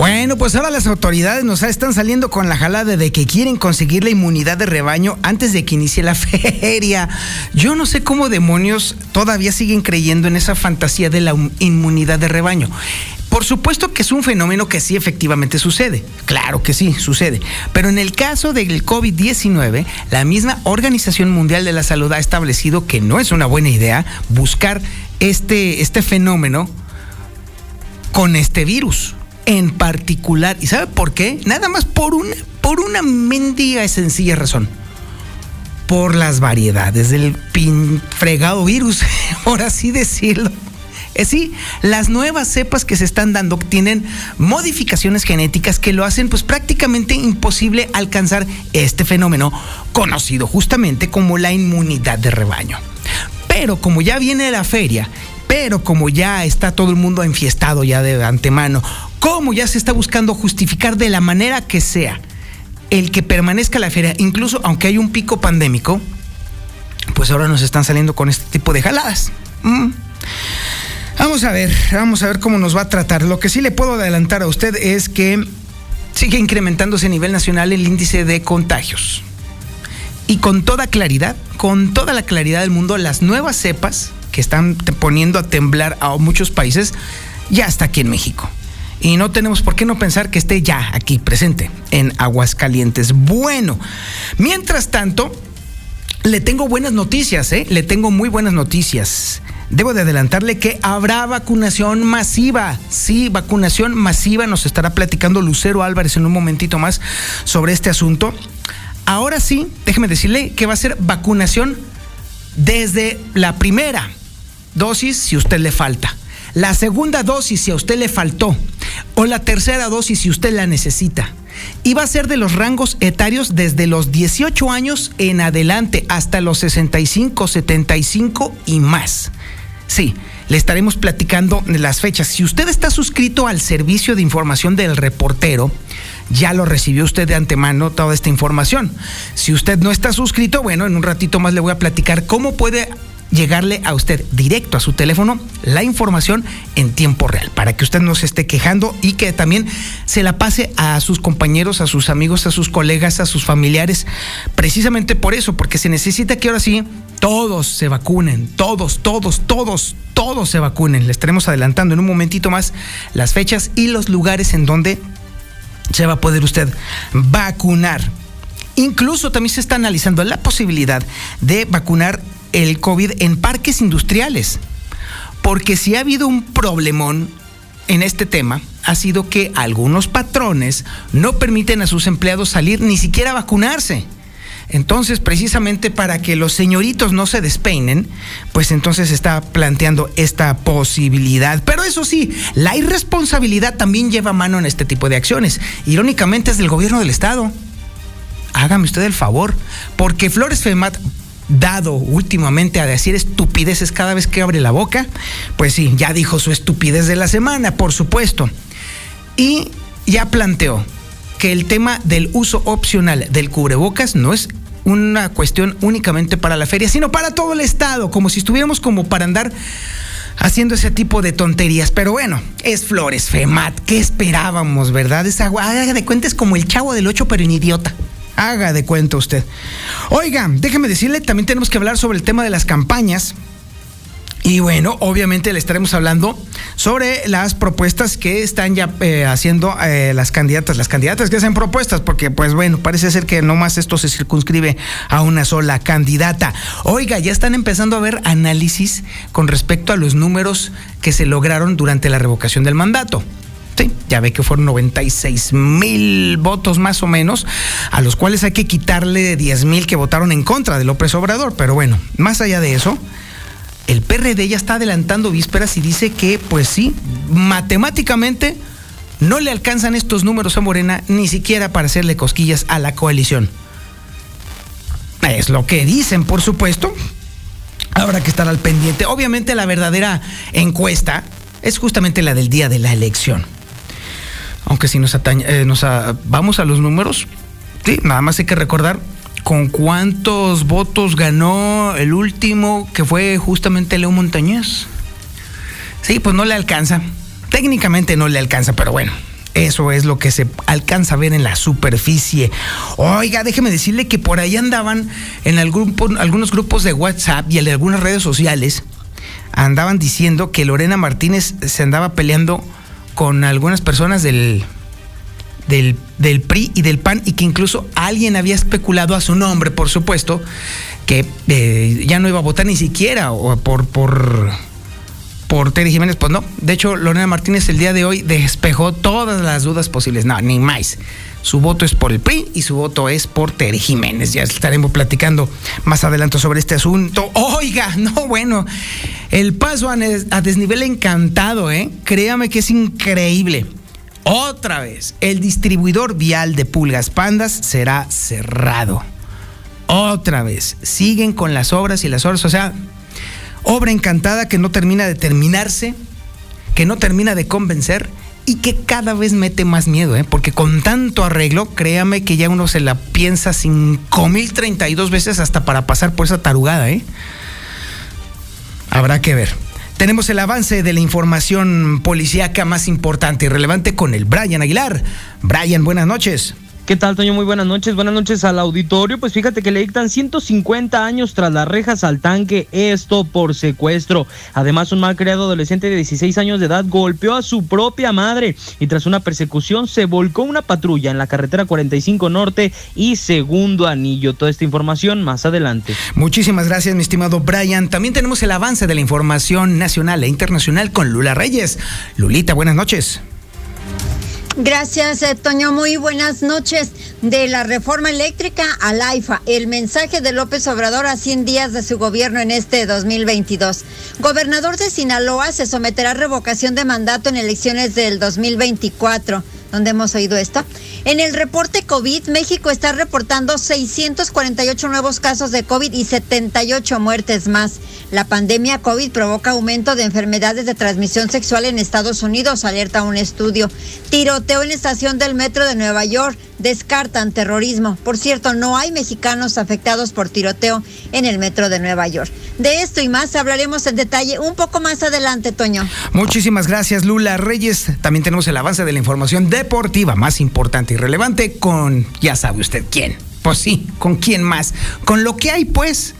Bueno, pues ahora las autoridades nos están saliendo con la jalada de que quieren conseguir la inmunidad de rebaño antes de que inicie la feria. Yo no sé cómo demonios todavía siguen creyendo en esa fantasía de la inmunidad de rebaño. Por supuesto que es un fenómeno que sí efectivamente sucede. Claro que sí, sucede. Pero en el caso del COVID-19, la misma Organización Mundial de la Salud ha establecido que no es una buena idea buscar este, este fenómeno con este virus en particular. ¿Y sabe por qué? Nada más por una, por una mendiga y sencilla razón. Por las variedades del pin fregado virus, por así decirlo. Es eh, sí, las nuevas cepas que se están dando tienen modificaciones genéticas que lo hacen pues prácticamente imposible alcanzar este fenómeno conocido justamente como la inmunidad de rebaño. Pero como ya viene la feria pero como ya está todo el mundo enfiestado ya de antemano, como ya se está buscando justificar de la manera que sea el que permanezca la feria, incluso aunque hay un pico pandémico, pues ahora nos están saliendo con este tipo de jaladas. Mm. Vamos a ver, vamos a ver cómo nos va a tratar. Lo que sí le puedo adelantar a usted es que sigue incrementándose a nivel nacional el índice de contagios. Y con toda claridad, con toda la claridad del mundo, las nuevas cepas que están poniendo a temblar a muchos países, ya está aquí en México. Y no tenemos por qué no pensar que esté ya aquí presente en Aguascalientes. Bueno, mientras tanto, le tengo buenas noticias, ¿eh? Le tengo muy buenas noticias. Debo de adelantarle que habrá vacunación masiva. Sí, vacunación masiva. Nos estará platicando Lucero Álvarez en un momentito más sobre este asunto. Ahora sí, déjeme decirle que va a ser vacunación desde la primera dosis si usted le falta, la segunda dosis si a usted le faltó o la tercera dosis si usted la necesita. Y va a ser de los rangos etarios desde los 18 años en adelante hasta los 65, 75 y más. Sí, le estaremos platicando las fechas. Si usted está suscrito al servicio de información del reportero, ya lo recibió usted de antemano toda esta información. Si usted no está suscrito, bueno, en un ratito más le voy a platicar cómo puede llegarle a usted directo a su teléfono la información en tiempo real, para que usted no se esté quejando y que también se la pase a sus compañeros, a sus amigos, a sus colegas, a sus familiares, precisamente por eso, porque se necesita que ahora sí todos se vacunen, todos, todos, todos, todos se vacunen. Le estaremos adelantando en un momentito más las fechas y los lugares en donde se va a poder usted vacunar. Incluso también se está analizando la posibilidad de vacunar el COVID en parques industriales. Porque si ha habido un problemón en este tema, ha sido que algunos patrones no permiten a sus empleados salir ni siquiera a vacunarse. Entonces, precisamente para que los señoritos no se despeinen, pues entonces se está planteando esta posibilidad. Pero eso sí, la irresponsabilidad también lleva mano en este tipo de acciones. Irónicamente es del gobierno del Estado. Hágame usted el favor, porque Flores Femat dado últimamente a decir estupideces cada vez que abre la boca, pues sí, ya dijo su estupidez de la semana, por supuesto. Y ya planteó que el tema del uso opcional del cubrebocas no es una cuestión únicamente para la feria, sino para todo el estado, como si estuviéramos como para andar haciendo ese tipo de tonterías. Pero bueno, es Flores Femat, ¿qué esperábamos, verdad? Esa de cuenta es como el chavo del 8, pero en idiota. Haga de cuenta usted. Oiga, déjeme decirle, también tenemos que hablar sobre el tema de las campañas Y bueno, obviamente le estaremos hablando sobre las propuestas que están ya eh, haciendo eh, las candidatas, las candidatas que hacen propuestas, porque pues bueno, parece ser que no más esto se circunscribe a una sola candidata. Oiga, ya están empezando a ver análisis con respecto a los números que se lograron durante la revocación del mandato. Sí, ya ve que fueron 96 mil votos más o menos, a los cuales hay que quitarle 10 mil que votaron en contra de López Obrador. Pero bueno, más allá de eso, el PRD ya está adelantando vísperas y dice que, pues sí, matemáticamente no le alcanzan estos números a Morena ni siquiera para hacerle cosquillas a la coalición. Es lo que dicen, por supuesto. Habrá que estar al pendiente. Obviamente la verdadera encuesta es justamente la del día de la elección. Aunque si nos, atañe, eh, vamos a los números, sí, nada más hay que recordar con cuántos votos ganó el último, que fue justamente Leo Montañez. Sí, pues no le alcanza. Técnicamente no le alcanza, pero bueno, eso es lo que se alcanza a ver en la superficie. Oiga, déjeme decirle que por ahí andaban en algunos grupos de WhatsApp y en algunas redes sociales, andaban diciendo que Lorena Martínez se andaba peleando con algunas personas del del, del, PRI y del PAN y que incluso alguien había especulado a su nombre, por supuesto, que eh, ya no iba a votar ni siquiera por, por, por Terry Jiménez. Pues no, de hecho, Lorena Martínez el día de hoy despejó todas las dudas posibles. No, ni más. Su voto es por el PRI y su voto es por Terry Jiménez. Ya estaremos platicando más adelante sobre este asunto. Oiga, no, bueno, el paso a, desnivel encantado, ¿eh? Créame que es increíble. Otra vez, el distribuidor vial de pulgas pandas será cerrado. Otra vez, siguen con las obras y las obras, o sea, obra encantada que no termina de terminarse, que no termina de convencer y que cada vez mete más miedo, ¿eh? porque con tanto arreglo, créame que ya uno se la piensa 5032 veces hasta para pasar por esa tarugada. ¿eh? Habrá que ver. Tenemos el avance de la información policíaca más importante y relevante con el Brian Aguilar. Brian, buenas noches. ¿Qué tal, Toño? Muy buenas noches. Buenas noches al auditorio. Pues fíjate que le dictan 150 años tras las rejas al tanque, esto por secuestro. Además, un malcriado adolescente de 16 años de edad golpeó a su propia madre y tras una persecución se volcó una patrulla en la carretera 45 Norte y Segundo Anillo. Toda esta información más adelante. Muchísimas gracias, mi estimado Brian. También tenemos el avance de la información nacional e internacional con Lula Reyes. Lulita, buenas noches. Gracias, eh, Toño. Muy buenas noches. De la reforma eléctrica al AIFA, el mensaje de López Obrador a 100 días de su gobierno en este 2022. Gobernador de Sinaloa se someterá a revocación de mandato en elecciones del 2024. ¿Dónde hemos oído esto? En el reporte COVID, México está reportando 648 nuevos casos de COVID y 78 muertes más. La pandemia COVID provoca aumento de enfermedades de transmisión sexual en Estados Unidos, alerta un estudio. Tiroteo en estación del metro de Nueva York, descartan terrorismo. Por cierto, no hay mexicanos afectados por tiroteo en el metro de Nueva York. De esto y más hablaremos en detalle un poco más adelante, Toño. Muchísimas gracias, Lula Reyes. También tenemos el avance de la información deportiva más importante y relevante con, ya sabe usted quién. Pues sí, ¿con quién más? Con lo que hay, pues.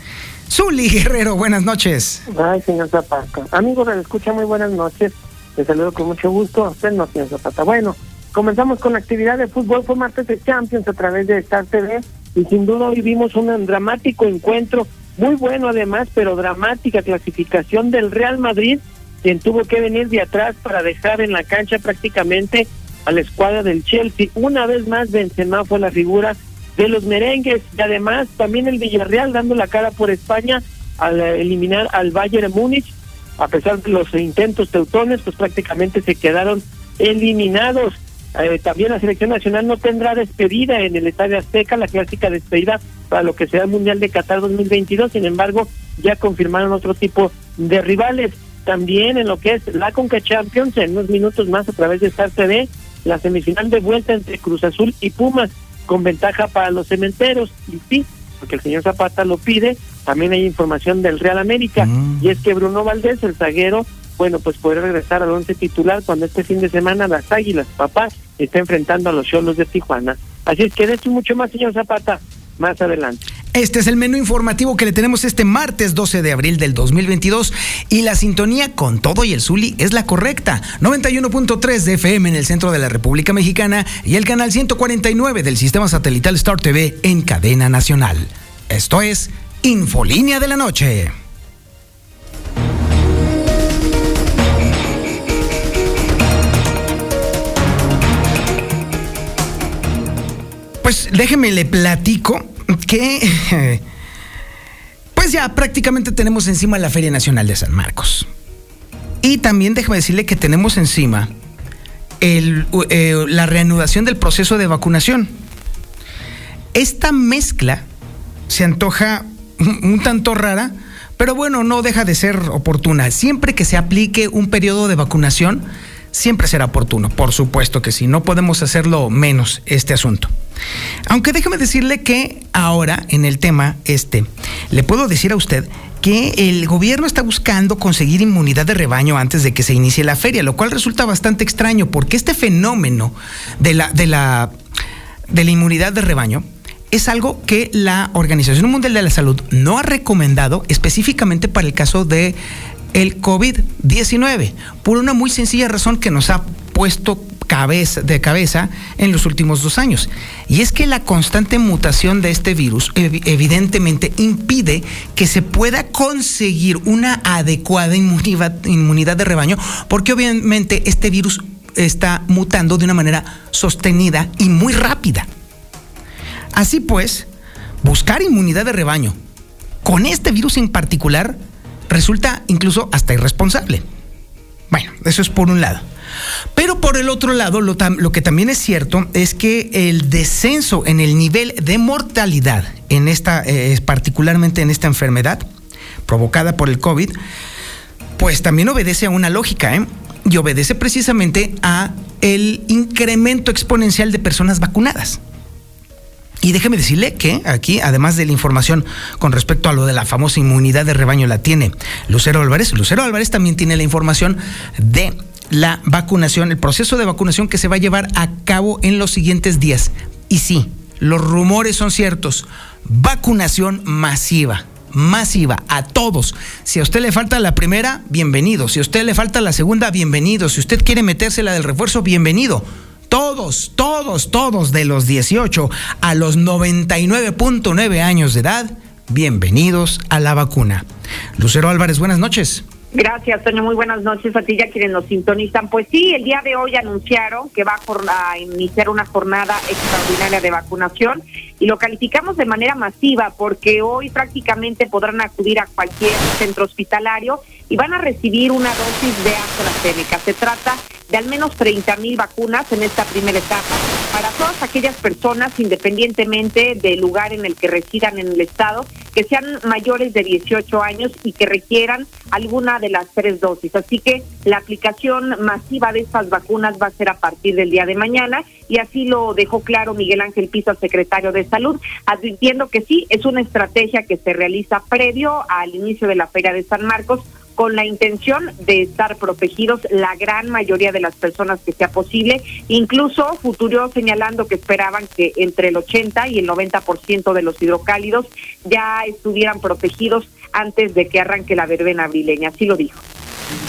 Zuli Guerrero, buenas noches. Ay, señor Zapata. Amigos, me escucha muy buenas noches. Les saludo con mucho gusto. A usted no, señor Zapata. Bueno, comenzamos con la actividad de fútbol. Fue martes de Champions a través de Star TV. Y sin duda vivimos un dramático encuentro. Muy bueno además, pero dramática clasificación del Real Madrid, quien tuvo que venir de atrás para dejar en la cancha prácticamente a la escuadra del Chelsea. Una vez más, Benzema fue la figura de los merengues. Y además también el Villarreal dando la cara por España al eliminar al Bayern Múnich. A pesar de los intentos teutones pues prácticamente se quedaron eliminados. Eh, también la selección nacional no tendrá despedida en el Estadio Azteca la clásica despedida para lo que será el Mundial de Qatar 2022 sin embargo ya confirmaron otro tipo de rivales. También en lo que es la Conca Champions en unos minutos más a través de Star TV la semifinal de vuelta entre Cruz Azul y Pumas con ventaja para los cementeros. Y sí, porque el señor Zapata lo pide, también hay información del Real América. Mm. Y es que Bruno Valdés, el zaguero, bueno, pues podrá regresar al once titular cuando este fin de semana las Águilas, papá, está enfrentando a los Cholos de Tijuana. Así es que de esto mucho más, señor Zapata, más adelante. Este es el menú informativo que le tenemos este martes 12 de abril del 2022 y la sintonía con todo y el Zuli es la correcta. 91.3 de FM en el centro de la República Mexicana y el canal 149 del sistema satelital Star TV en cadena nacional. Esto es Infolínea de la Noche. Pues déjeme le platico que pues ya prácticamente tenemos encima la Feria Nacional de San Marcos. Y también déjeme decirle que tenemos encima el, eh, la reanudación del proceso de vacunación. Esta mezcla se antoja un tanto rara, pero bueno, no deja de ser oportuna. Siempre que se aplique un periodo de vacunación, siempre será oportuno. Por supuesto que sí, no podemos hacerlo menos este asunto. Aunque déjeme decirle que ahora en el tema este, le puedo decir a usted que el gobierno está buscando conseguir inmunidad de rebaño antes de que se inicie la feria, lo cual resulta bastante extraño porque este fenómeno de la, de la, de la inmunidad de rebaño es algo que la Organización Mundial de la Salud no ha recomendado específicamente para el caso de el COVID-19, por una muy sencilla razón que nos ha puesto cabeza, de cabeza en los últimos dos años. Y es que la constante mutación de este virus evidentemente impide que se pueda conseguir una adecuada inmunidad, inmunidad de rebaño, porque obviamente este virus está mutando de una manera sostenida y muy rápida. Así pues, buscar inmunidad de rebaño con este virus en particular resulta incluso hasta irresponsable. Bueno, eso es por un lado. Pero por el otro lado, lo, que también es cierto es que el descenso en el nivel de mortalidad, en esta, eh, particularmente en esta enfermedad provocada por el COVID, pues también obedece a una lógica, ¿eh? Y obedece precisamente a el incremento exponencial de personas vacunadas. Y déjeme decirle que aquí, además de la información con respecto a lo de la famosa inmunidad de rebaño, la tiene Lucero Álvarez. Lucero Álvarez también tiene la información de la vacunación, el proceso de vacunación que se va a llevar a cabo en los siguientes días. Y sí, los rumores son ciertos. Vacunación masiva masiva a todos. Si a usted le falta la primera, bienvenido. Si a usted le falta la segunda, bienvenido. Si usted quiere meterse la del refuerzo, bienvenido. Todos, todos, todos de los 18 a los 99.9 años de edad, bienvenidos a la vacuna. Lucero Álvarez, buenas noches. Gracias, Toño. Muy buenas noches a ti ya quienes nos sintonizan. Pues sí, el día de hoy anunciaron que va a iniciar una jornada extraordinaria de vacunación y lo calificamos de manera masiva porque hoy prácticamente podrán acudir a cualquier centro hospitalario y van a recibir una dosis de AstraZeneca. Se trata de al menos 30 mil vacunas en esta primera etapa para todas aquellas personas, independientemente del lugar en el que residan en el estado, que sean mayores de 18 años y que requieran alguna de las tres dosis. Así que la aplicación masiva de estas vacunas va a ser a partir del día de mañana y así lo dejó claro Miguel Ángel Piso, secretario de Salud, advirtiendo que sí, es una estrategia que se realiza previo al inicio de la Feria de San Marcos con la intención de estar protegidos la gran mayoría de las personas que sea posible, incluso Futuro señalando que esperaban que entre el 80 y el 90% de los hidrocálidos ya estuvieran protegidos antes de que arranque la verbena abrileña, así lo dijo.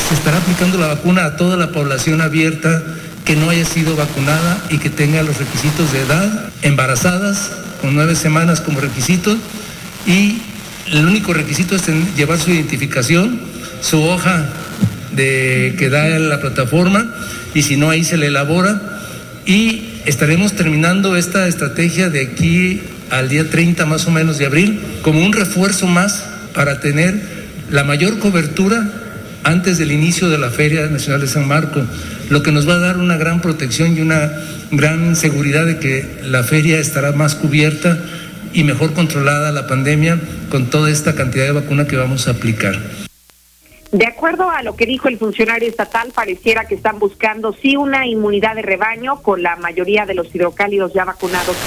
Se estará aplicando la vacuna a toda la población abierta que no haya sido vacunada y que tenga los requisitos de edad, embarazadas, con nueve semanas como requisito, y el único requisito es llevar su identificación su hoja de que da la plataforma y si no ahí se le elabora y estaremos terminando esta estrategia de aquí al día 30 más o menos de abril como un refuerzo más para tener la mayor cobertura antes del inicio de la Feria Nacional de San Marco, lo que nos va a dar una gran protección y una gran seguridad de que la feria estará más cubierta y mejor controlada la pandemia con toda esta cantidad de vacuna que vamos a aplicar. De acuerdo a lo que dijo el funcionario estatal, pareciera que están buscando sí una inmunidad de rebaño con la mayoría de los hidrocálidos ya vacunados.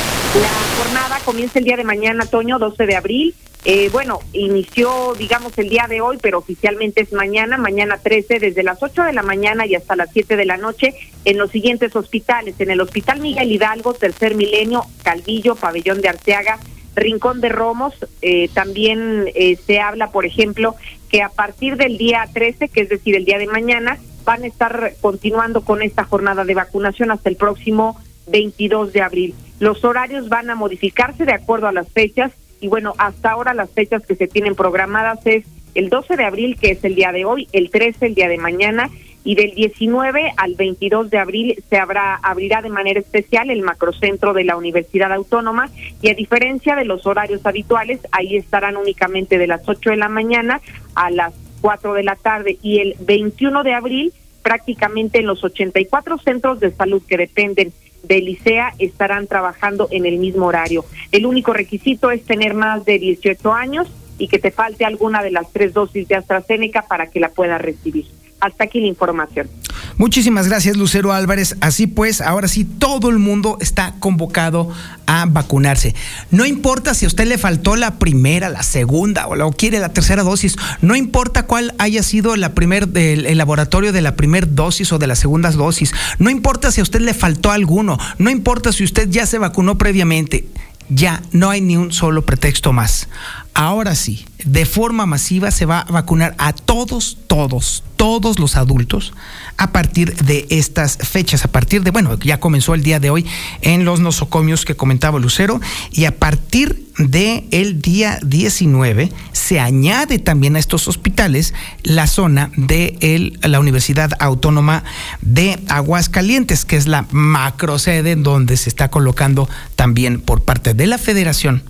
La jornada comienza el día de mañana, Toño, 12 de abril. Eh, bueno, inició, digamos, el día de hoy, pero oficialmente es mañana, mañana 13, desde las 8 de la mañana y hasta las 7 de la noche, en los siguientes hospitales: en el Hospital Miguel Hidalgo, Tercer Milenio, Calvillo, Pabellón de Arteaga, Rincón de Romos. Eh, también eh, se habla, por ejemplo, que a partir del día 13, que es decir, el día de mañana, van a estar continuando con esta jornada de vacunación hasta el próximo 22 de abril. Los horarios van a modificarse de acuerdo a las fechas y bueno, hasta ahora las fechas que se tienen programadas es el 12 de abril, que es el día de hoy, el 13, el día de mañana, y del 19 al 22 de abril se habrá, abrirá de manera especial el macrocentro de la Universidad Autónoma y a diferencia de los horarios habituales, ahí estarán únicamente de las 8 de la mañana a las 4 de la tarde y el 21 de abril prácticamente en los 84 centros de salud que dependen de Licea estarán trabajando en el mismo horario. El único requisito es tener más de 18 años y que te falte alguna de las tres dosis de AstraZeneca para que la puedas recibir. Hasta aquí la información. Muchísimas gracias, Lucero Álvarez. Así pues, ahora sí, todo el mundo está convocado a vacunarse. No importa si a usted le faltó la primera, la segunda o, quiere la tercera dosis, no importa cuál haya sido la el, laboratorio de la primera dosis o de las segundas dosis, no importa si a usted le faltó alguno, no importa si usted ya se vacunó previamente, ya no hay ni un solo pretexto más ahora sí, de forma masiva se va a vacunar a todos, todos, todos los adultos a partir de estas fechas, a partir de, bueno, ya comenzó el día de hoy en los nosocomios que comentaba Lucero, y a partir de el día 19 se añade también a estos hospitales la zona de la Universidad Autónoma de Aguascalientes, que es la macro sede en donde se está colocando también por parte de la Federación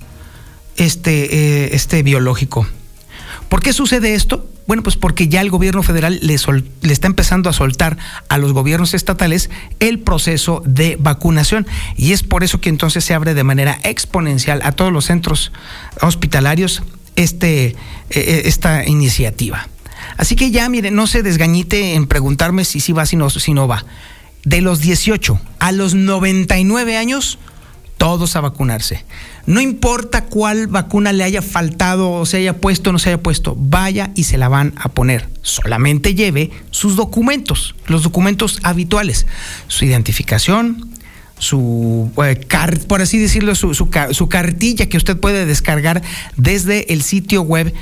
este, eh, este biológico. ¿Por qué sucede esto? Bueno, pues porque ya el gobierno federal le, le, está empezando a soltar a los gobiernos estatales el proceso de vacunación. Y es por eso que entonces se abre de manera exponencial a todos los centros hospitalarios este, eh, eh, esta iniciativa. Así que ya, mire, no se desgañite en preguntarme si sí va, si no, si no va. De los 18 a los 99 años, todos a vacunarse. No importa cuál vacuna le haya faltado o se haya puesto o no se haya puesto, vaya y se la van a poner. Solamente lleve sus documentos, los documentos habituales, su identificación, su, eh, por así decirlo, su, cartilla que usted puede descargar desde el sitio web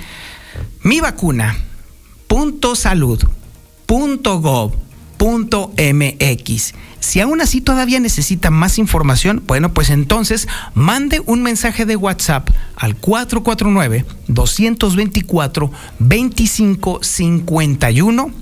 mivacuna.salud.gov.mx si aún así todavía necesita más información, bueno, pues entonces mande un mensaje de WhatsApp al 449-224-2551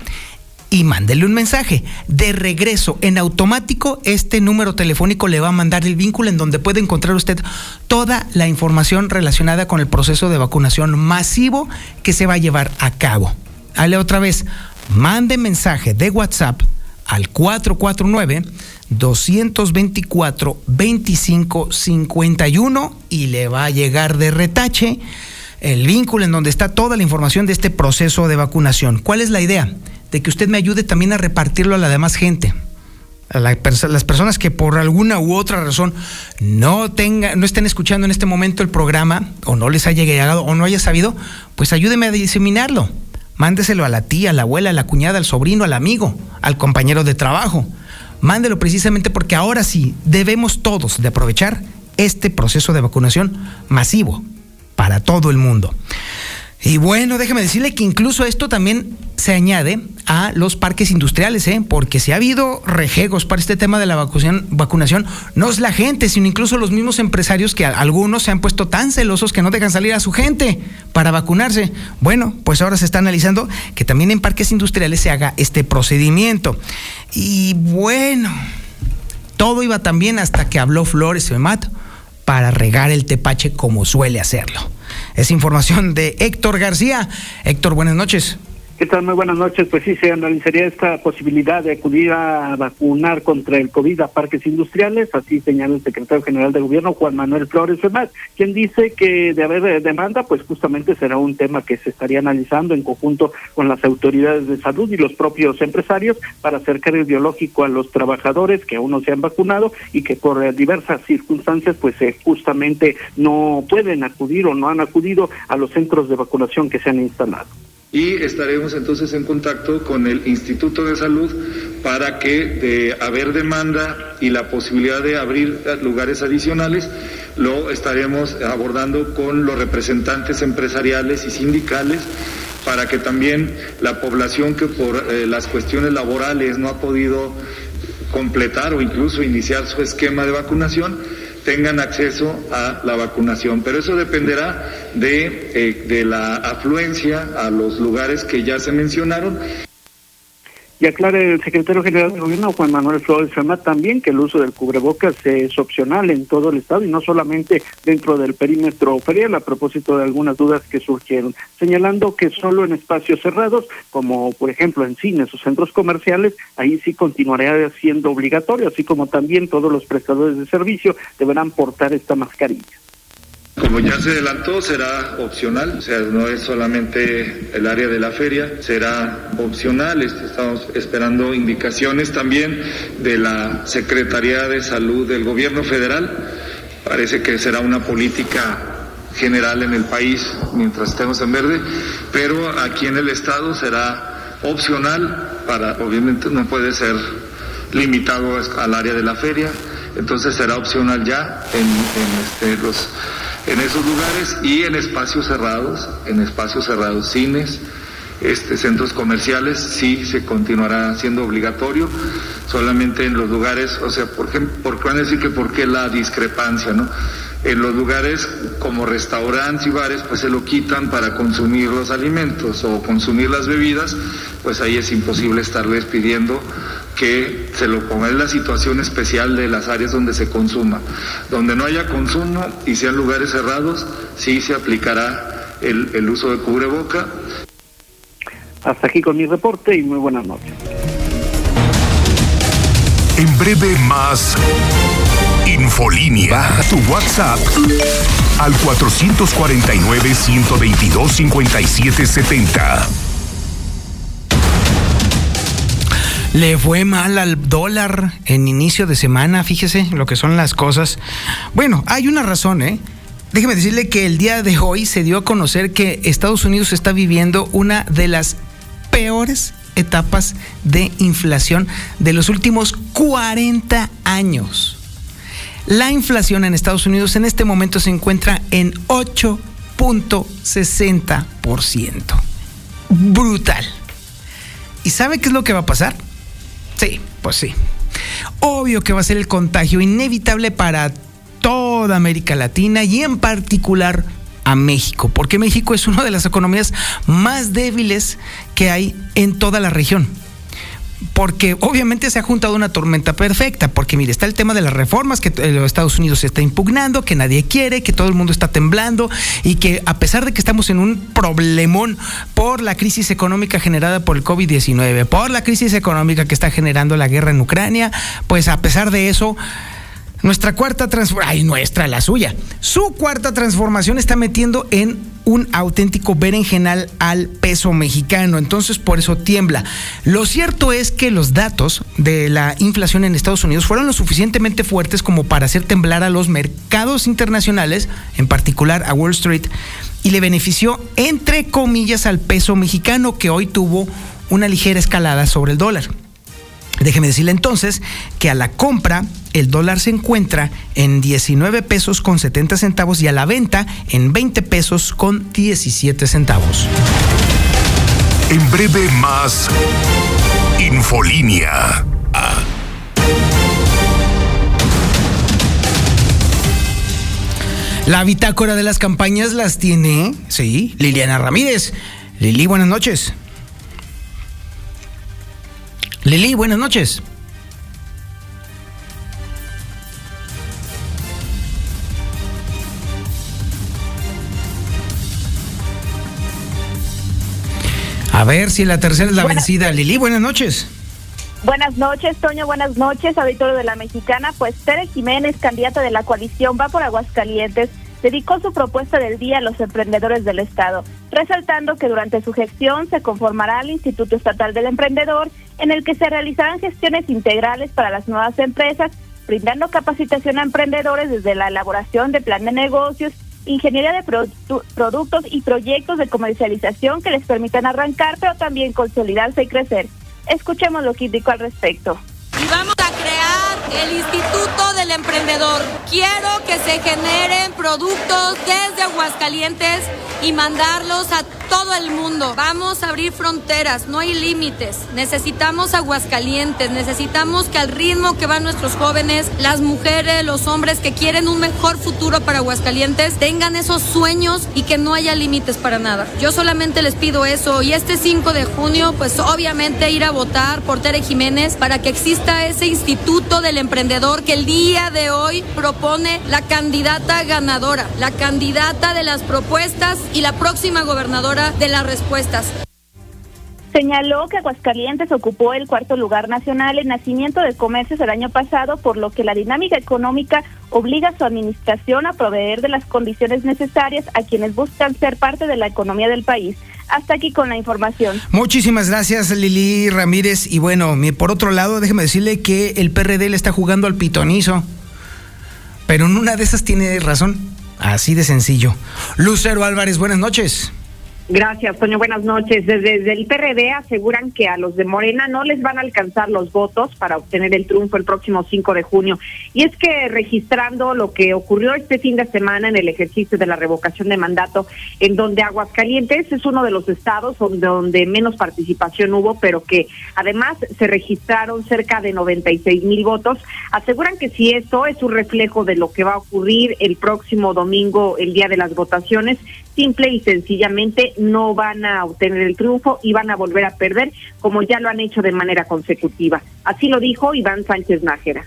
y mándele un mensaje. De regreso, en automático, este número telefónico le va a mandar el vínculo en donde puede encontrar usted toda la información relacionada con el proceso de vacunación masivo que se va a llevar a cabo. Hale otra vez, mande mensaje de WhatsApp al 449-224-2551 y le va a llegar de retache el vínculo en donde está toda la información de este proceso de vacunación. ¿Cuál es la idea? De que usted me ayude también a repartirlo a la demás gente. A las personas que por alguna u otra razón no tenga, no estén escuchando en este momento el programa, o no les haya llegado, o no haya sabido, pues ayúdeme a diseminarlo. Mándeselo a la tía, a la abuela, a la cuñada, al sobrino, al amigo, al compañero de trabajo. Mándelo precisamente porque ahora sí debemos todos de aprovechar este proceso de vacunación masivo para todo el mundo. Y bueno, déjeme decirle que incluso esto también se añade a los parques industriales, ¿eh? porque si ha habido rejegos para este tema de la vacunación, vacunación, no es la gente, sino incluso los mismos empresarios que algunos se han puesto tan celosos que no dejan salir a su gente para vacunarse. Bueno, pues ahora se está analizando que también en parques industriales se haga este procedimiento. Y bueno, todo iba también hasta que habló Flores Mato para regar el tepache como suele hacerlo. Es información de Héctor García. Héctor, buenas noches. ¿Qué tal? Muy buenas noches. Pues sí, se analizaría esta posibilidad de acudir a vacunar contra el COVID a parques industriales, así señala el secretario general de gobierno, Juan Manuel Flores Femar, quien dice que de haber demanda, pues justamente será un tema que se estaría analizando en conjunto con las autoridades de salud y los propios empresarios para acercar el biológico a los trabajadores que aún no se han vacunado y que por diversas circunstancias, pues eh, justamente no pueden acudir o no han acudido a los centros de vacunación que se han instalado y estaremos entonces en contacto con el Instituto de Salud para que de haber demanda y la posibilidad de abrir lugares adicionales, lo estaremos abordando con los representantes empresariales y sindicales para que también la población que por eh, las cuestiones laborales no ha podido completar o incluso iniciar su esquema de vacunación, tengan acceso a la vacunación. Pero eso dependerá de, eh, de la afluencia a los lugares que ya se mencionaron. Y aclara el secretario general del gobierno, Juan Manuel Flores Femat, también que el uso del cubrebocas es opcional en todo el estado y no solamente dentro del perímetro ferial, a propósito de algunas dudas que surgieron, señalando que solo en espacios cerrados, como por ejemplo en cines o centros comerciales, ahí sí continuará siendo obligatorio, así como también todos los prestadores de servicio deberán portar esta mascarilla. Como ya se adelantó, será opcional, o sea, no es solamente el área de la feria, será opcional. Estamos esperando indicaciones también de la Secretaría de Salud del Gobierno Federal. Parece que será una política general en el país mientras estemos en verde, pero aquí en el Estado será opcional para, obviamente no puede ser limitado al área de la feria, entonces será opcional ya en, este, los en esos lugares y en espacios cerrados, en espacios cerrados, cines, este, centros comerciales, sí se continuará siendo obligatorio, solamente en los lugares, o sea, por ejemplo, ¿por qué decir que por qué la discrepancia, no? En los lugares como restaurantes y bares, pues se lo quitan para consumir los alimentos o consumir las bebidas, pues ahí es imposible estarles pidiendo que se lo ponga en la situación especial de las áreas donde se consuma. Donde no haya consumo y sean lugares cerrados, sí se aplicará el, el uso de cubreboca. Hasta aquí con mi reporte y muy buenas noches. En breve más Infolínea. Baja tu WhatsApp al 449-122-5770. Le fue mal al dólar en inicio de semana, fíjese lo que son las cosas. Bueno, hay una razón, ¿eh? Déjeme decirle que el día de hoy se dio a conocer que Estados Unidos está viviendo una de las peores etapas de inflación de los últimos 40 años. La inflación en Estados Unidos en este momento se encuentra en 8.60%. Brutal. ¿Y sabe qué es lo que va a pasar? Sí, pues sí. Obvio que va a ser el contagio inevitable para toda América Latina y en particular a México, porque México es una de las economías más débiles que hay en toda la región. Porque obviamente se ha juntado una tormenta perfecta, porque mire, está el tema de las reformas que eh, los Estados Unidos se está impugnando, que nadie quiere, que todo el mundo está temblando y que a pesar de que estamos en un problemón por la crisis económica generada por el COVID-19, por la crisis económica que está generando la guerra en Ucrania, pues a pesar de eso, nuestra cuarta transformación, ay, nuestra, la suya. Su cuarta transformación está metiendo en un auténtico berenjenal al peso mexicano, entonces por eso tiembla. Lo cierto es que los datos de la inflación en Estados Unidos fueron lo suficientemente fuertes como para hacer temblar a los mercados internacionales, en particular a Wall Street, y le benefició entre comillas al peso mexicano que hoy tuvo una ligera escalada sobre el dólar. Déjeme decirle entonces que a la compra el dólar se encuentra en 19 pesos con 70 centavos y a la venta en 20 pesos con 17 centavos. En breve más Infolínea. La bitácora de las campañas las tiene, sí, Liliana Ramírez. Lili, buenas noches. Lili, buenas noches. A ver si la tercera es la Buenas- vencida. Lili, buenas noches. Buenas noches, Toño. Buenas noches, auditorio de la Mexicana. Pues Tere Jiménez, candidata de la coalición Va por Aguascalientes, dedicó su propuesta del día a los emprendedores del Estado, resaltando que durante su gestión se conformará el Instituto Estatal del Emprendedor, en el que se realizarán gestiones integrales para las nuevas empresas, brindando capacitación a emprendedores desde la elaboración de plan de negocios, ingeniería de produ- productos y proyectos de comercialización que les permitan arrancar, pero también consolidarse y crecer. Escuchemos lo que indicó al respecto. Y vamos el Instituto del Emprendedor. Quiero que se generen productos desde Aguascalientes y mandarlos a todo el mundo. Vamos a abrir fronteras, no hay límites. Necesitamos Aguascalientes, necesitamos que al ritmo que van nuestros jóvenes, las mujeres, los hombres que quieren un mejor futuro para Aguascalientes, tengan esos sueños y que no haya límites para nada. Yo solamente les pido eso y este 5 de junio, pues obviamente ir a votar por Tere Jiménez para que exista ese instituto del emprendedor que el día de hoy propone la candidata ganadora, la candidata de las propuestas y la próxima gobernadora de las respuestas. Señaló que Aguascalientes ocupó el cuarto lugar nacional en nacimiento de comercios el año pasado, por lo que la dinámica económica obliga a su administración a proveer de las condiciones necesarias a quienes buscan ser parte de la economía del país. Hasta aquí con la información. Muchísimas gracias, Lili Ramírez. Y bueno, por otro lado, déjeme decirle que el PRD le está jugando al pitonizo. Pero en una de esas tiene razón. Así de sencillo. Lucero Álvarez, buenas noches. Gracias, Toño. Buenas noches. Desde, el PRD aseguran que a los de Morena no les van a alcanzar los votos para obtener el triunfo el próximo 5 de junio. Y es que registrando lo que ocurrió este fin de semana en el ejercicio de la revocación de mandato, en donde Aguascalientes es uno de los estados donde, donde menos participación hubo, pero que además se registraron cerca de 96 mil votos, aseguran que si esto es un reflejo de lo que va a ocurrir el próximo domingo, el día de las votaciones, simple y sencillamente no van a obtener el triunfo y van a volver a perder como ya lo han hecho de manera consecutiva. Así lo dijo Iván Sánchez Nájera.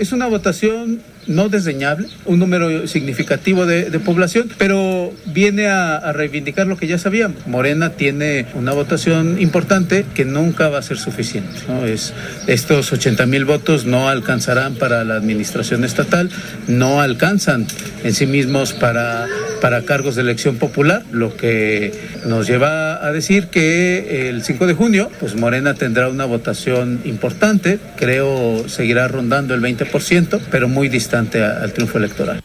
Es una votación no desdeñable, un número significativo de, población, pero viene a, reivindicar lo que ya sabíamos. Morena tiene una votación importante que nunca va a ser suficiente. Es, estos 80 mil votos no alcanzarán para la administración estatal, no alcanzan en sí mismos para, para cargos de elección popular, lo que nos lleva a decir que el 5 de junio, pues Morena tendrá una votación importante, creo seguirá rondando el 20%, pero muy distante al triunfo electoral.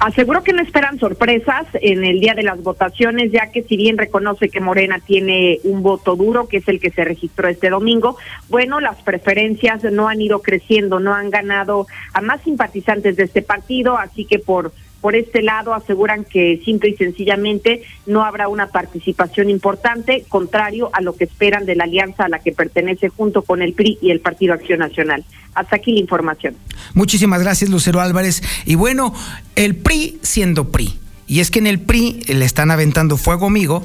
Aseguró que no esperan sorpresas en el día de las votaciones, ya que si bien reconoce que Morena tiene un voto duro, que es el que se registró este domingo, bueno, las preferencias no han ido creciendo, no han ganado a más simpatizantes de este partido, así que por por este lado aseguran que simple y sencillamente no habrá una participación importante, contrario a lo que esperan de la alianza a la que pertenece junto con el PRI y el Partido Acción Nacional. Hasta aquí la información. Muchísimas gracias, Lucero Álvarez. Y bueno, el PRI siendo PRI. Y es que en el PRI le están aventando fuego amigo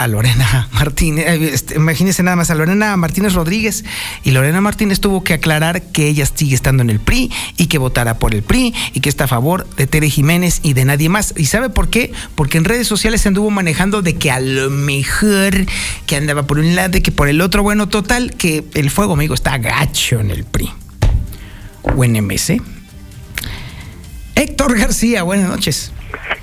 a Lorena Martínez, este, imagínense nada más a Lorena Martínez Rodríguez y Lorena Martínez tuvo que aclarar que ella sigue estando en el PRI y que votará por el PRI y que está a favor de Tere Jiménez y de nadie más. ¿Y sabe por qué? Porque en redes sociales se anduvo manejando de que a lo mejor que andaba por un lado y que por el otro, bueno, total, que el fuego amigo está gacho en el PRI. O en. Héctor García, buenas noches.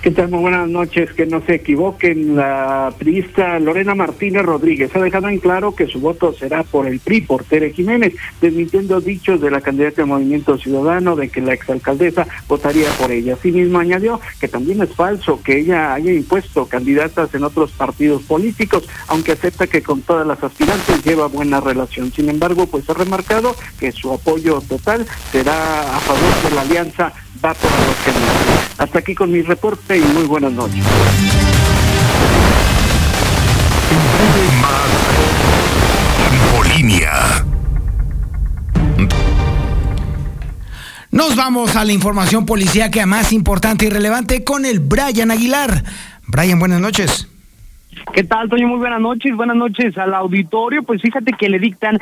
¿Qué tal? Muy buenas noches. Que no se equivoquen, la priista Lorena Martínez Rodríguez ha dejado en claro que su voto será por el PRI, por Tere Jiménez, desmintiendo dichos de la candidata de Movimiento Ciudadano de que la exalcaldesa votaría por ella. Asimismo añadió que también es falso que ella haya impuesto candidatas en otros partidos políticos, aunque acepta que con todas las aspirantes lleva buena relación. Sin embargo, pues ha remarcado que su apoyo total será a favor de la alianza Va por los Hasta aquí con mi reporte y muy buenas noches. Nos vamos a la información policíaca más importante y relevante con el Brian Aguilar. Brian, buenas noches. ¿Qué tal, Toño? Muy buenas noches. Buenas noches al auditorio. Pues fíjate que le dictan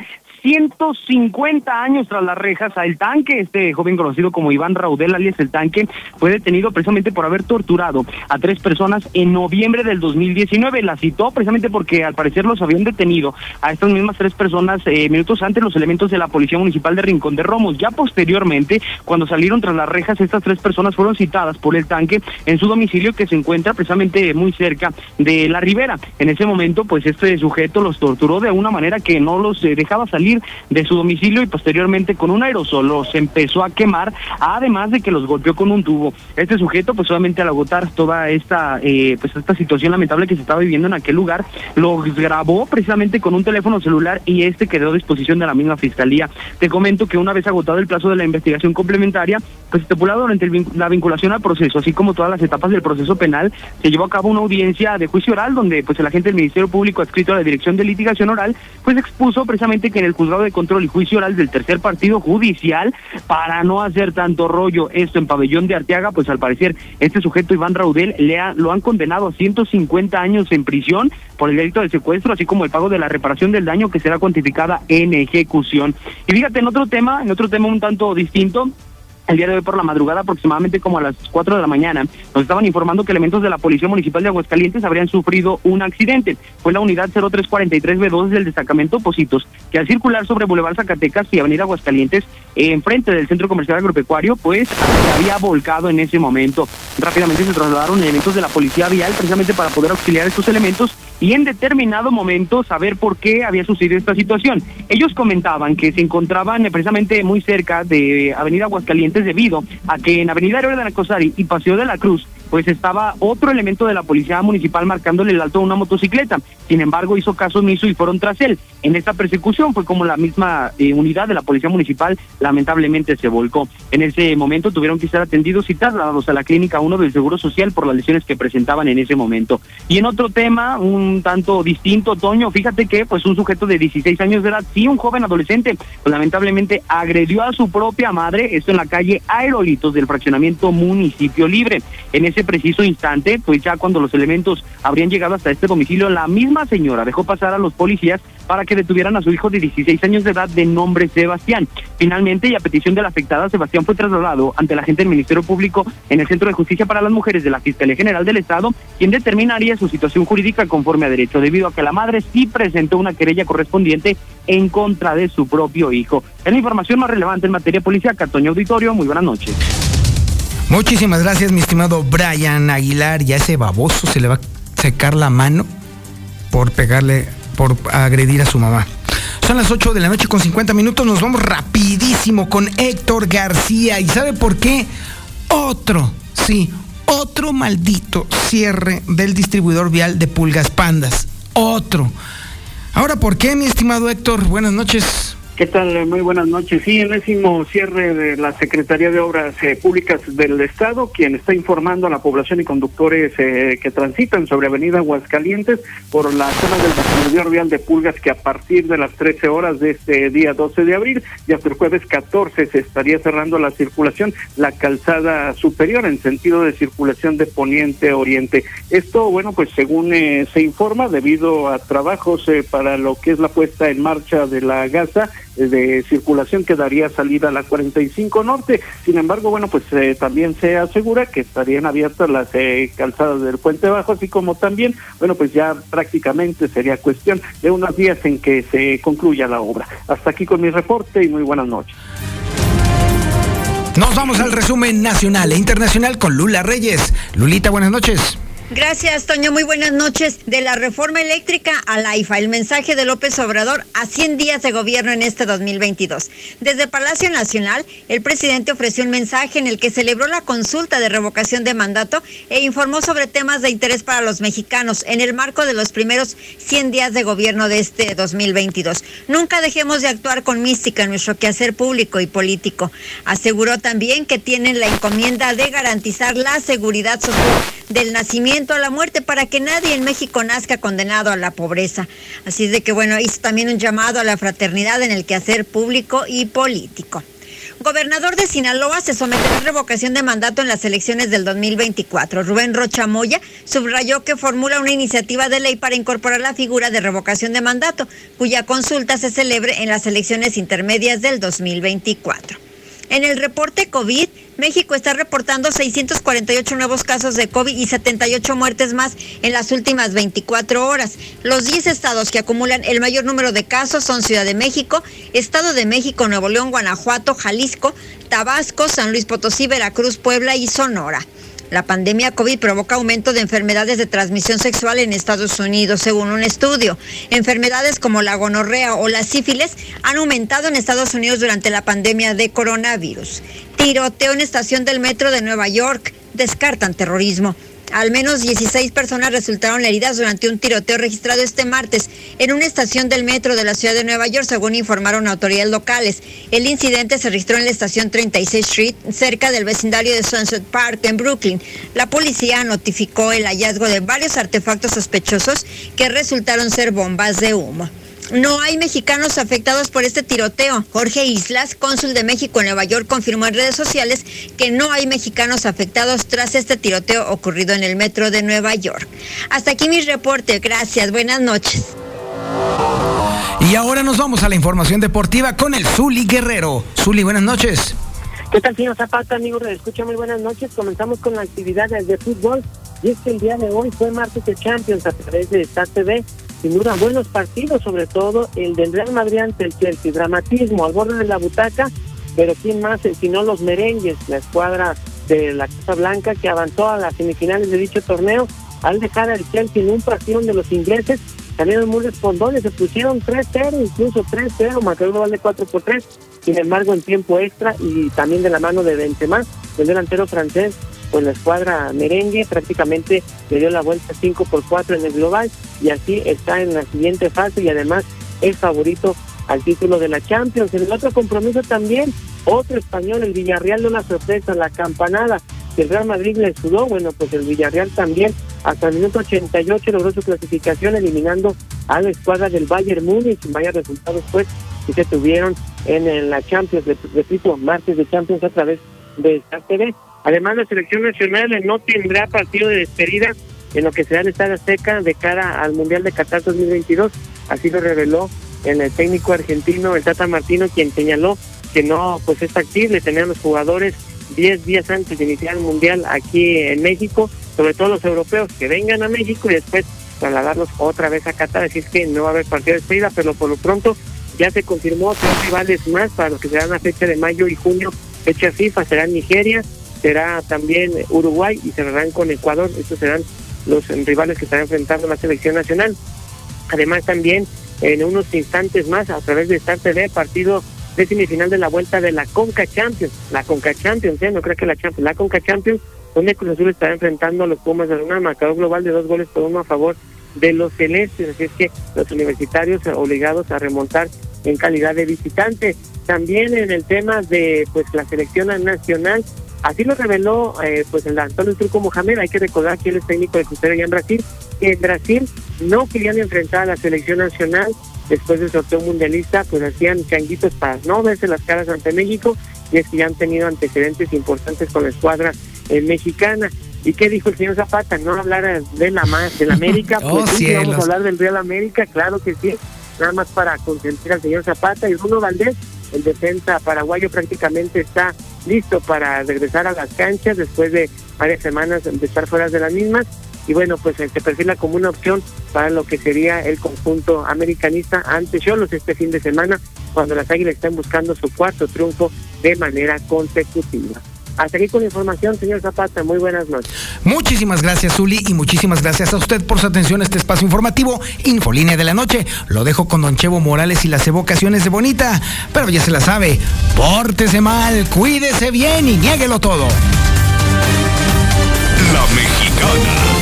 150 años tras las rejas a El Tanque. Este joven conocido como Iván Raudel, alias El Tanque, fue detenido precisamente por haber torturado a tres personas en noviembre del 2019. La citó precisamente porque al parecer los habían detenido a estas mismas tres personas eh, minutos antes los elementos de la Policía Municipal de Rincón de Romos. Ya posteriormente, cuando salieron tras las rejas, estas tres personas fueron citadas por El Tanque en su domicilio que se encuentra precisamente muy cerca de la Ribera. En ese momento, pues este sujeto los torturó de una manera que no los eh, dejaba salir de su domicilio y posteriormente con un aerosol los empezó a quemar, además de que los golpeó con un tubo. Este sujeto, pues solamente al agotar toda esta, eh, pues esta situación lamentable que se estaba viviendo en aquel lugar, los grabó precisamente con un teléfono celular y este quedó a disposición de la misma fiscalía. Te comento que una vez agotado el plazo de la investigación complementaria, pues estipulado durante la vinculación al proceso, así como todas las etapas del proceso penal, se llevó a cabo una audiencia de juicio oral donde pues el agente del Ministerio Público adscrito a la Dirección de Litigación Oral, pues expuso precisamente que en el de control y juicio oral del tercer partido judicial, para no hacer tanto rollo esto en pabellón de Arteaga, pues al parecer este sujeto Iván Raudel le ha, lo han condenado a 150 años en prisión por el delito de secuestro, así como el pago de la reparación del daño que será cuantificada en ejecución. Y fíjate, en otro tema, en otro tema un tanto distinto, el día de hoy por la madrugada, aproximadamente como a las 4 de la mañana, nos estaban informando que elementos de la Policía Municipal de Aguascalientes habrían sufrido un accidente. Fue la unidad 0343B2 del destacamento Positos, que al circular sobre Boulevard Zacatecas y Avenida Aguascalientes, enfrente del Centro Comercial Agropecuario, pues se había volcado en ese momento. Rápidamente se trasladaron elementos de la Policía Vial precisamente para poder auxiliar estos elementos y en determinado momento saber por qué había sucedido esta situación. Ellos comentaban que se encontraban precisamente muy cerca de Avenida Aguascalientes debido a que en Avenida Aurora de la Cosari y Paseo de la Cruz pues estaba otro elemento de la policía municipal marcándole el alto a una motocicleta. Sin embargo, hizo caso omiso y fueron tras él. En esta persecución fue como la misma eh, unidad de la policía municipal lamentablemente se volcó. En ese momento tuvieron que ser atendidos y trasladados a la clínica 1 del Seguro Social por las lesiones que presentaban en ese momento. Y en otro tema, un tanto distinto, Toño, fíjate que pues un sujeto de 16 años de edad, sí, un joven adolescente, pues lamentablemente agredió a su propia madre, esto en la calle Aerolitos del fraccionamiento Municipio Libre. En ese preciso instante, pues ya cuando los elementos habrían llegado hasta este domicilio, la misma señora dejó pasar a los policías para que detuvieran a su hijo de 16 años de edad de nombre Sebastián. Finalmente, y a petición de la afectada, Sebastián fue trasladado ante la gente del Ministerio Público en el Centro de Justicia para las Mujeres de la Fiscalía General del Estado, quien determinaría su situación jurídica conforme a derecho, debido a que la madre sí presentó una querella correspondiente en contra de su propio hijo. Es la información más relevante en materia policial. Toño Auditorio, muy buenas noches. Muchísimas gracias, mi estimado Brian Aguilar. Ya ese baboso se le va a secar la mano por pegarle, por agredir a su mamá. Son las 8 de la noche con 50 minutos. Nos vamos rapidísimo con Héctor García. ¿Y sabe por qué? Otro, sí, otro maldito cierre del distribuidor vial de Pulgas Pandas. Otro. Ahora, ¿por qué, mi estimado Héctor? Buenas noches. ¿Qué tal? Muy buenas noches. Sí, enésimo cierre de la Secretaría de Obras eh, Públicas del Estado, quien está informando a la población y conductores eh, que transitan sobre Avenida Aguascalientes por la zona del distribuidor vial de Pulgas, que a partir de las 13 horas de este día 12 de abril y hasta el jueves 14 se estaría cerrando la circulación, la calzada superior en sentido de circulación de poniente oriente. Esto, bueno, pues según eh, se informa, debido a trabajos para lo que es la puesta en marcha de la gasa, de circulación que daría salida a la 45 Norte. Sin embargo, bueno, pues eh, también se asegura que estarían abiertas las eh, calzadas del Puente Bajo, así como también, bueno, pues ya prácticamente sería cuestión de unos días en que se concluya la obra. Hasta aquí con mi reporte y muy buenas noches. Nos vamos al resumen nacional e internacional con Lula Reyes. Lulita, buenas noches. Gracias, Toño. Muy buenas noches. De la reforma eléctrica a la IFA, el mensaje de López Obrador a 100 días de gobierno en este 2022. Desde Palacio Nacional, el presidente ofreció un mensaje en el que celebró la consulta de revocación de mandato e informó sobre temas de interés para los mexicanos en el marco de los primeros 100 días de gobierno de este 2022. Nunca dejemos de actuar con mística en nuestro quehacer público y político. Aseguró también que tienen la encomienda de garantizar la seguridad social del nacimiento a la muerte para que nadie en México nazca condenado a la pobreza. Así de que bueno, hizo también un llamado a la fraternidad en el quehacer público y político. Gobernador de Sinaloa se someterá a revocación de mandato en las elecciones del 2024. Rubén Rocha Moya subrayó que formula una iniciativa de ley para incorporar la figura de revocación de mandato, cuya consulta se celebre en las elecciones intermedias del 2024. En el reporte COVID, México está reportando 648 nuevos casos de COVID y 78 muertes más en las últimas 24 horas. Los 10 estados que acumulan el mayor número de casos son Ciudad de México, Estado de México, Nuevo León, Guanajuato, Jalisco, Tabasco, San Luis Potosí, Veracruz, Puebla y Sonora. La pandemia COVID provoca aumento de enfermedades de transmisión sexual en Estados Unidos, según un estudio. Enfermedades como la gonorrea o la sífilis han aumentado en Estados Unidos durante la pandemia de coronavirus. Tiroteo en estación del metro de Nueva York. Descartan terrorismo. Al menos 16 personas resultaron heridas durante un tiroteo registrado este martes en una estación del metro de la ciudad de Nueva York, según informaron autoridades locales. El incidente se registró en la estación 36 Street, cerca del vecindario de Sunset Park, en Brooklyn. La policía notificó el hallazgo de varios artefactos sospechosos que resultaron ser bombas de humo. No hay mexicanos afectados por este tiroteo. Jorge Islas, cónsul de México en Nueva York, confirmó en redes sociales que no hay mexicanos afectados tras este tiroteo ocurrido en el metro de Nueva York. Hasta aquí mi reporte. Gracias. Buenas noches. Y ahora nos vamos a la información deportiva con el Zuli Guerrero. Zuli, buenas noches. ¿Qué tal, señor Zapata, amigo Escucha? Muy buenas noches. Comenzamos con la actividad de fútbol. Y es que el día de hoy fue martes de Champions a través de Star TV sin duda buenos partidos, sobre todo el del Real Madrid ante el Chelsea, dramatismo al borde de la butaca, pero quién más sino los merengues, la escuadra de la Casa Blanca que avanzó a las semifinales de dicho torneo al dejar al Chelsea en un partido de los ingleses salieron muy respondones, se pusieron 3-0, incluso 3-0, marcador global de 4 por 3, sin embargo en tiempo extra y también de la mano de Benzema, el delantero francés, pues la escuadra merengue prácticamente le dio la vuelta 5 por 4 en el global y así está en la siguiente fase y además es favorito al título de la Champions. En el otro compromiso también, otro español, el Villarreal de una sorpresa, la campanada que el Real Madrid le sudó, bueno, pues el Villarreal también hasta el minuto 88 logró su clasificación eliminando a la escuadra del Bayern Múnich. Vaya resultados pues que tuvieron en, la Champions, repito, martes de Champions a través de Star TV. Además, la selección nacional no tendrá partido de despedida en lo que será el Estadio Azteca de cara al Mundial de Qatar 2022. Así lo reveló el técnico argentino, el Tata Martino, quien señaló que no pues es factible tener los jugadores 10 días antes de iniciar el Mundial aquí en México, sobre todo los europeos que vengan a México y después trasladarlos otra vez a Qatar. Así es que no va a haber partido de despedida, pero por lo pronto ya se confirmó tres rivales más para lo que será la fecha de mayo y junio, fecha FIFA, será Nigeria, será también Uruguay y cerrarán con Ecuador. Estos serán los rivales que estarán enfrentando la selección nacional. Además también en unos instantes más a través de Star TV partido de semifinal de la vuelta de la Conca Champions, la Conca Champions, ¿eh? no creo que la Champions, la Conca Champions, donde Cruz Azul estará enfrentando a los Pumas de una marcador global de dos goles por uno a favor de los celestes, así es que los universitarios obligados a remontar en calidad de visitante. También en el tema de pues la selección nacional, Así lo reveló eh, pues el Antonio Turco Mohamed, hay que recordar que él es técnico de crucero allá en Brasil, que en Brasil no querían enfrentar a la selección nacional. Después del sorteo mundialista, pues hacían changuitos para no verse las caras ante México, y es que ya han tenido antecedentes importantes con la escuadra eh, mexicana. ¿Y qué dijo el señor Zapata? No hablar de la, de la América, pues oh, sí, vamos a hablar del Real América, claro que sí, nada más para consentir al señor Zapata y Bruno Valdés, el defensa paraguayo prácticamente está listo para regresar a las canchas después de varias semanas de estar fuera de las mismas. Y bueno, pues se perfila como una opción para lo que sería el conjunto americanista ante Cholos este fin de semana, cuando las Águilas están buscando su cuarto triunfo de manera consecutiva. Hasta aquí con la información, señor Zapata. Muy buenas noches. Muchísimas gracias, Zuli, y muchísimas gracias a usted por su atención a este espacio informativo, Infolínea de la Noche. Lo dejo con Don Chevo Morales y las evocaciones de Bonita, pero ya se la sabe. Pórtese mal, cuídese bien y niéguelo todo. La